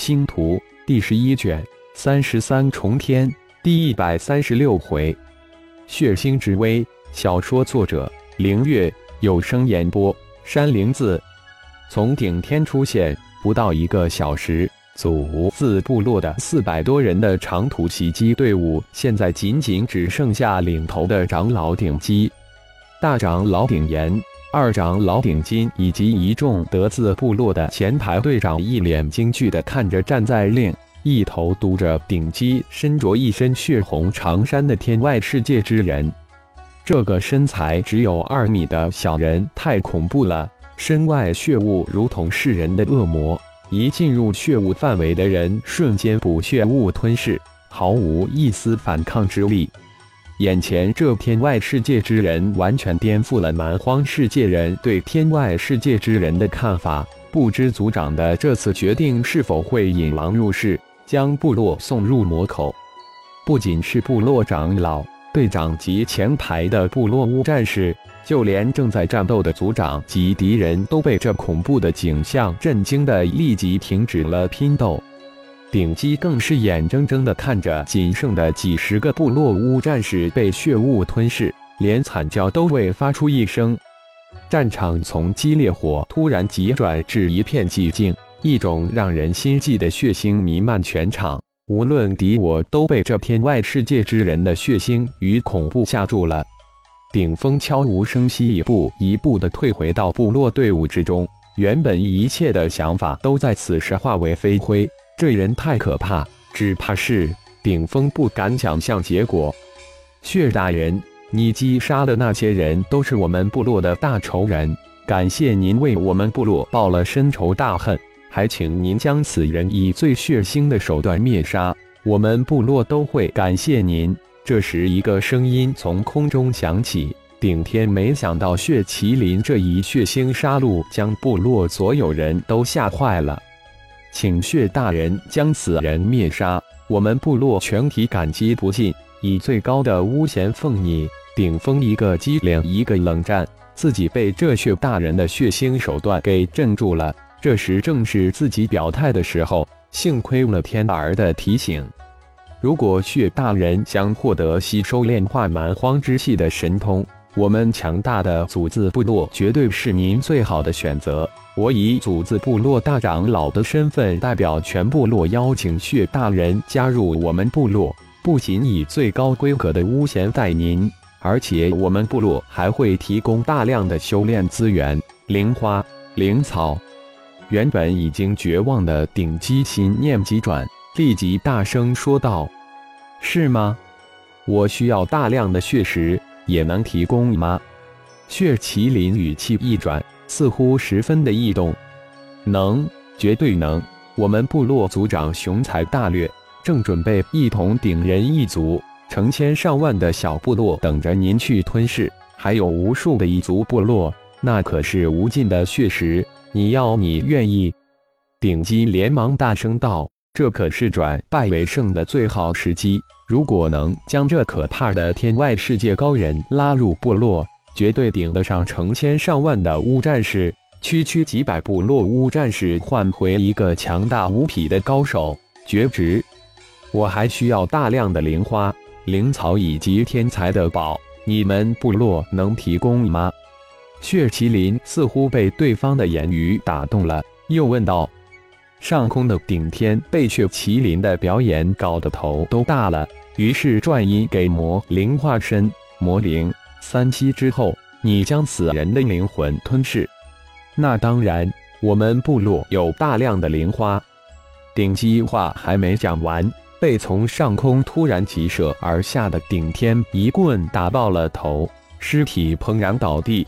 星图》第十一卷三十三重天第一百三十六回，血腥之威。小说作者：凌月，有声演播：山灵子。从顶天出现不到一个小时，祖字部落的四百多人的长途袭击队伍，现在仅仅只剩下领头的长老顶基、大长老顶岩。二长老顶金以及一众德字部落的前排队长一脸惊惧地看着站在另一头嘟着顶基、身着一身血红长衫的天外世界之人。这个身材只有二米的小人太恐怖了，身外血雾如同世人的恶魔，一进入血雾范围的人瞬间补血雾吞噬，毫无一丝反抗之力。眼前这天外世界之人完全颠覆了蛮荒世界人对天外世界之人的看法。不知族长的这次决定是否会引狼入室，将部落送入魔口？不仅是部落长老、队长及前排的部落巫战士，就连正在战斗的族长及敌人都被这恐怖的景象震惊的，立即停止了拼斗。顶级更是眼睁睁地看着仅剩的几十个部落巫战士被血雾吞噬，连惨叫都未发出一声。战场从激烈火突然急转至一片寂静，一种让人心悸的血腥弥漫全场。无论敌我，都被这片外世界之人的血腥与恐怖吓住了。顶峰悄无声息一步一步地退回到部落队伍之中，原本一切的想法都在此时化为飞灰。这人太可怕，只怕是顶峰不敢想象结果。血大人，你击杀的那些人都是我们部落的大仇人，感谢您为我们部落报了深仇大恨，还请您将此人以最血腥的手段灭杀，我们部落都会感谢您。这时，一个声音从空中响起：“顶天没想到血麒麟这一血腥杀戮，将部落所有人都吓坏了。”请血大人将此人灭杀，我们部落全体感激不尽。以最高的巫贤奉你，顶峰一个机灵，一个冷战，自己被这血大人的血腥手段给镇住了。这时正是自己表态的时候，幸亏了天儿的提醒。如果血大人想获得吸收炼化蛮荒之气的神通，我们强大的祖字部落绝对是您最好的选择。我以祖字部落大长老的身份，代表全部落邀请血大人加入我们部落。不仅以最高规格的巫贤待您，而且我们部落还会提供大量的修炼资源、灵花、灵草。原本已经绝望的顶基心念急转，立即大声说道：“是吗？我需要大量的血石，也能提供吗？”血麒麟语气一转。似乎十分的异动，能，绝对能。我们部落族长雄才大略，正准备一同顶人一族，成千上万的小部落等着您去吞噬，还有无数的异族部落，那可是无尽的血石。你要你愿意？顶级连忙大声道：“这可是转败为胜的最好时机。如果能将这可怕的天外世界高人拉入部落。”绝对顶得上成千上万的巫战士，区区几百部落巫战士换回一个强大无匹的高手，绝值。我还需要大量的灵花、灵草以及天才的宝，你们部落能提供吗？血麒麟似乎被对方的言语打动了，又问道：“上空的顶天被血麒麟的表演搞得头都大了，于是转音给魔灵化身，魔灵。”三期之后，你将此人的灵魂吞噬。那当然，我们部落有大量的灵花。顶级话还没讲完，被从上空突然急射而下的顶天一棍打爆了头，尸体砰然倒地。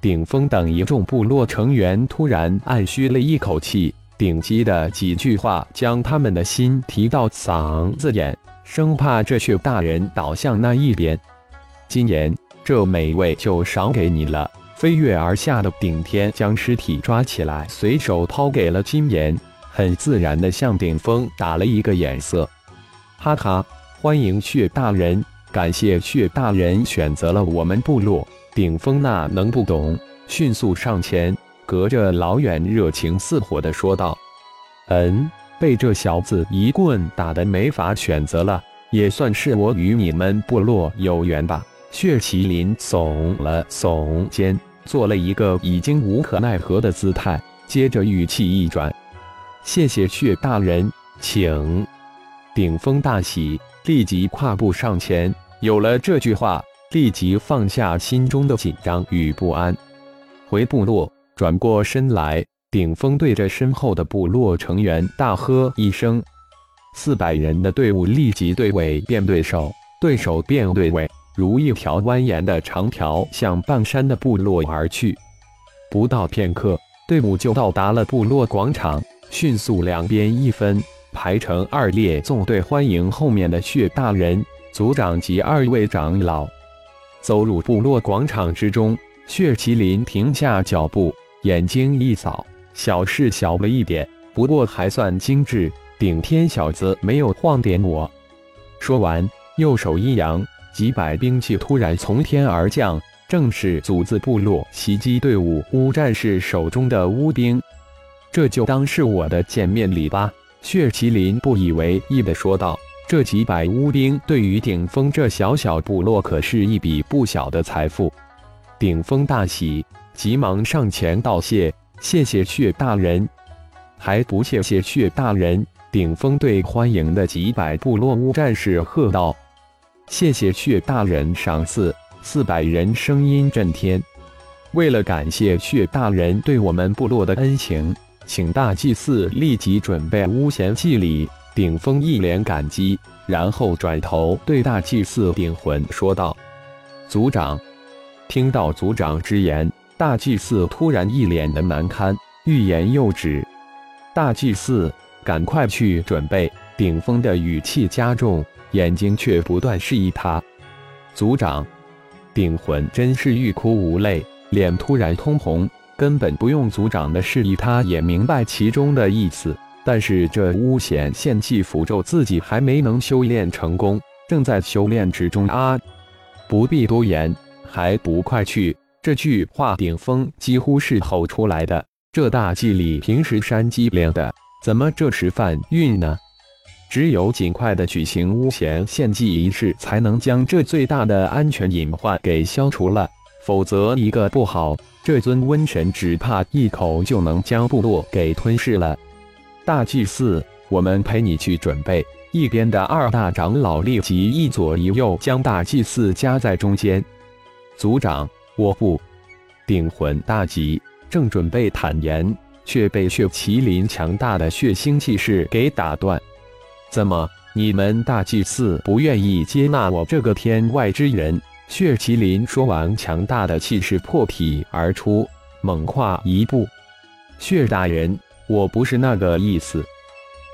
顶峰等一众部落成员突然暗吁了一口气，顶级的几句话将他们的心提到嗓子眼，生怕这血大人倒向那一边。金言。这美味就赏给你了。飞跃而下的顶天将尸体抓起来，随手抛给了金岩，很自然地向顶峰打了一个眼色。哈哈，欢迎血大人，感谢血大人选择了我们部落。顶峰那能不懂？迅速上前，隔着老远，热情似火地说道：“嗯，被这小子一棍打得没法选择了，也算是我与你们部落有缘吧。血麒麟耸了耸肩，做了一个已经无可奈何的姿态，接着语气一转：“谢谢血大人，请。”顶峰大喜，立即跨步上前。有了这句话，立即放下心中的紧张与不安。回部落，转过身来，顶峰对着身后的部落成员大喝一声：“四百人的队伍立即对尾变对手，对手变对尾，如一条蜿蜒的长条向半山的部落而去。不到片刻，队伍就到达了部落广场，迅速两边一分。”排成二列，纵队欢迎后面的血大人、族长及二位长老。走入部落广场之中，血麒麟停下脚步，眼睛一扫，小事小了一点，不过还算精致。顶天小子没有晃点我。说完，右手一扬，几百兵器突然从天而降，正是祖字部落袭击队伍乌战士手中的乌兵。这就当是我的见面礼吧。血麒麟不以为意地说道：“这几百乌兵对于顶峰这小小部落可是一笔不小的财富。”顶峰大喜，急忙上前道谢：“谢谢血大人，还不谢谢血大人。”顶峰对欢迎的几百部落乌战士喝道：“谢谢血大人赏赐！”四百人声音震天。为了感谢血大人对我们部落的恩情。请大祭司立即准备巫贤祭礼。顶峰一脸感激，然后转头对大祭司顶魂说道：“族长。”听到族长之言，大祭司突然一脸的难堪，欲言又止。大祭司，赶快去准备！顶峰的语气加重，眼睛却不断示意他。族长，顶魂真是欲哭无泪，脸突然通红。根本不用族长的示意，他也明白其中的意思。但是这巫显献祭符咒，自己还没能修炼成功，正在修炼之中啊！不必多言，还不快去！这句话顶峰几乎是吼出来的。这大祭里平时山鸡练的，怎么这时犯运呢？只有尽快的举行巫显献祭仪式，才能将这最大的安全隐患给消除了。否则，一个不好，这尊瘟神只怕一口就能将部落给吞噬了。大祭司，我们陪你去准备。一边的二大长老立即一左一右将大祭司夹在中间。族长，我不。顶魂大吉，正准备坦言，却被血麒麟强大的血腥气势给打断。怎么，你们大祭司不愿意接纳我这个天外之人？血麒麟说完，强大的气势破体而出，猛跨一步。血大人，我不是那个意思。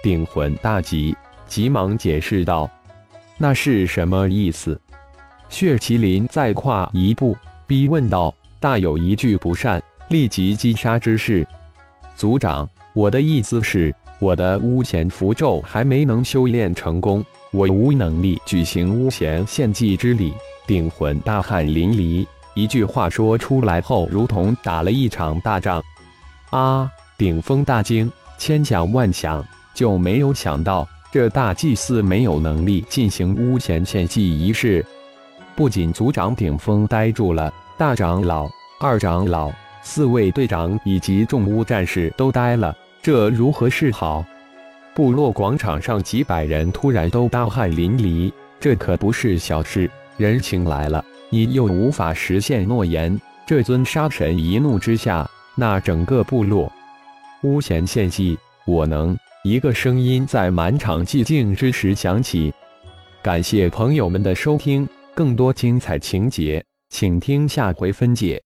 顶魂大急，急忙解释道：“那是什么意思？”血麒麟再跨一步，逼问道：“大有一句不善，立即击杀之势。”族长，我的意思是，我的巫贤符咒还没能修炼成功，我无能力举行巫贤献祭之礼。顶魂大汗淋漓，一句话说出来后，如同打了一场大仗。啊！顶峰大惊，千想万想，就没有想到这大祭司没有能力进行巫前献祭仪式。不仅族长顶峰呆住了，大长老、二长老、四位队长以及众巫战士都呆了。这如何是好？部落广场上几百人突然都大汗淋漓，这可不是小事。人情来了，你又无法实现诺言。这尊杀神一怒之下，那整个部落巫贤献祭，我能。一个声音在满场寂静之时响起。感谢朋友们的收听，更多精彩情节，请听下回分解。